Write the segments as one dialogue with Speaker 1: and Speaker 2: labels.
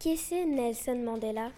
Speaker 1: Qui c'est Nelson Mandela?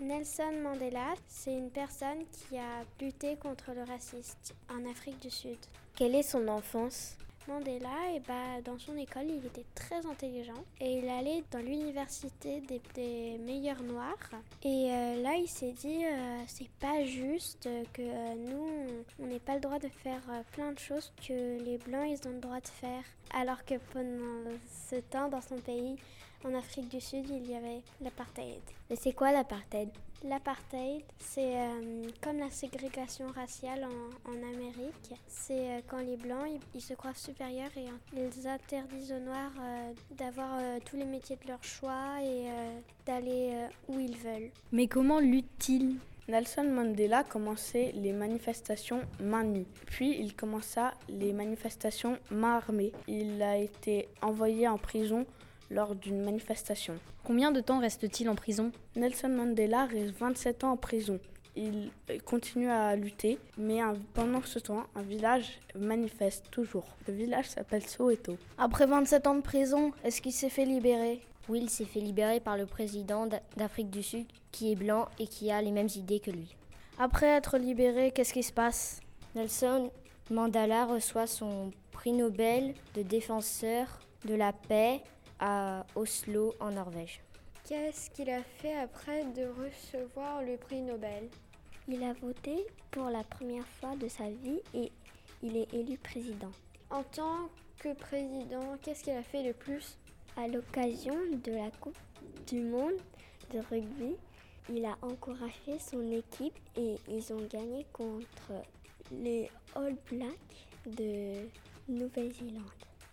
Speaker 2: Nelson Mandela, c'est une personne qui a lutté contre le racisme en Afrique du Sud.
Speaker 1: Quelle est son enfance?
Speaker 2: Mandela, et bah, dans son école, il était très intelligent et il allait dans l'université des, meilleurs noirs. Et euh, là, il s'est dit, euh, c'est pas juste que euh, nous, on n'ait pas le droit de faire plein de choses que les blancs, ils ont le droit de faire. Alors que pendant ce temps, dans son pays, en Afrique du Sud, il y avait l'apartheid.
Speaker 1: Mais c'est quoi l'apartheid?
Speaker 2: L'apartheid, c'est euh, comme la ségrégation raciale en, Amérique. C'est euh, quand les Blancs, ils, se croient supérieurs et ils interdisent aux Noirs euh, d'avoir tous les métiers de leur choix et d'aller où ils veulent.
Speaker 1: Mais comment luttent-ils?
Speaker 3: Nelson Mandela commençait les manifestations main nue, puis il commença les manifestations main armée. Il a été envoyé en prison lors d'une manifestation.
Speaker 1: Combien de temps reste-t-il en prison?
Speaker 3: Nelson Mandela reste 27 ans en prison. Il continue à lutter, mais pendant ce temps, un village manifeste toujours. Le village s'appelle Soweto.
Speaker 4: Après 27 ans de prison, est-ce qu'il s'est fait libérer?
Speaker 5: Oui, il s'est fait libérer par le président d'Afrique du Sud, qui est blanc et qui a les mêmes idées que lui.
Speaker 4: Après être libéré, qu'est-ce qui se passe?
Speaker 5: Nelson Mandela reçoit son prix Nobel de défenseur de la paix à Oslo en Norvège.
Speaker 2: Qu'est-ce qu'il a fait après de recevoir le prix Nobel?
Speaker 1: Il a voté pour la première fois de sa vie et il est élu président.
Speaker 2: En tant que président, qu'est-ce qu'il a fait de plus?
Speaker 1: À l'occasion de la Coupe du Monde de rugby, il a encouragé son équipe et ils ont gagné contre les All Blacks de Nouvelle-Zélande.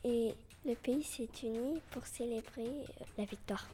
Speaker 1: Et le pays s'est uni pour célébrer euh, la victoire.